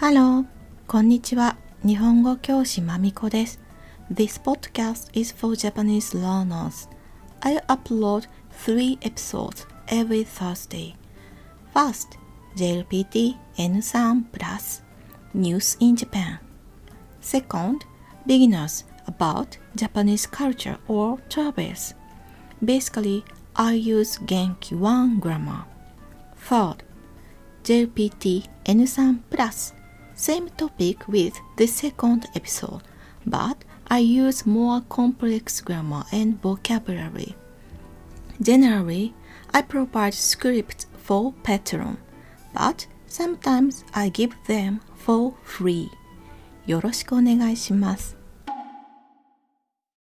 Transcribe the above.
ハロー、こんにちは。日本語教師まみこです。This podcast is for Japanese learners. I upload three episodes every Thursday. First, JLPT N3 Plus News in Japan. Second, beginners about Japanese culture or travels. Basically, I use Genki 1 grammar. Third, JLPT N3 Plus same topic with the second episode, but I use more complex grammar and vocabulary. Generally, I provide scripts for Patreon, but sometimes I give them for free. よろしくお願いします。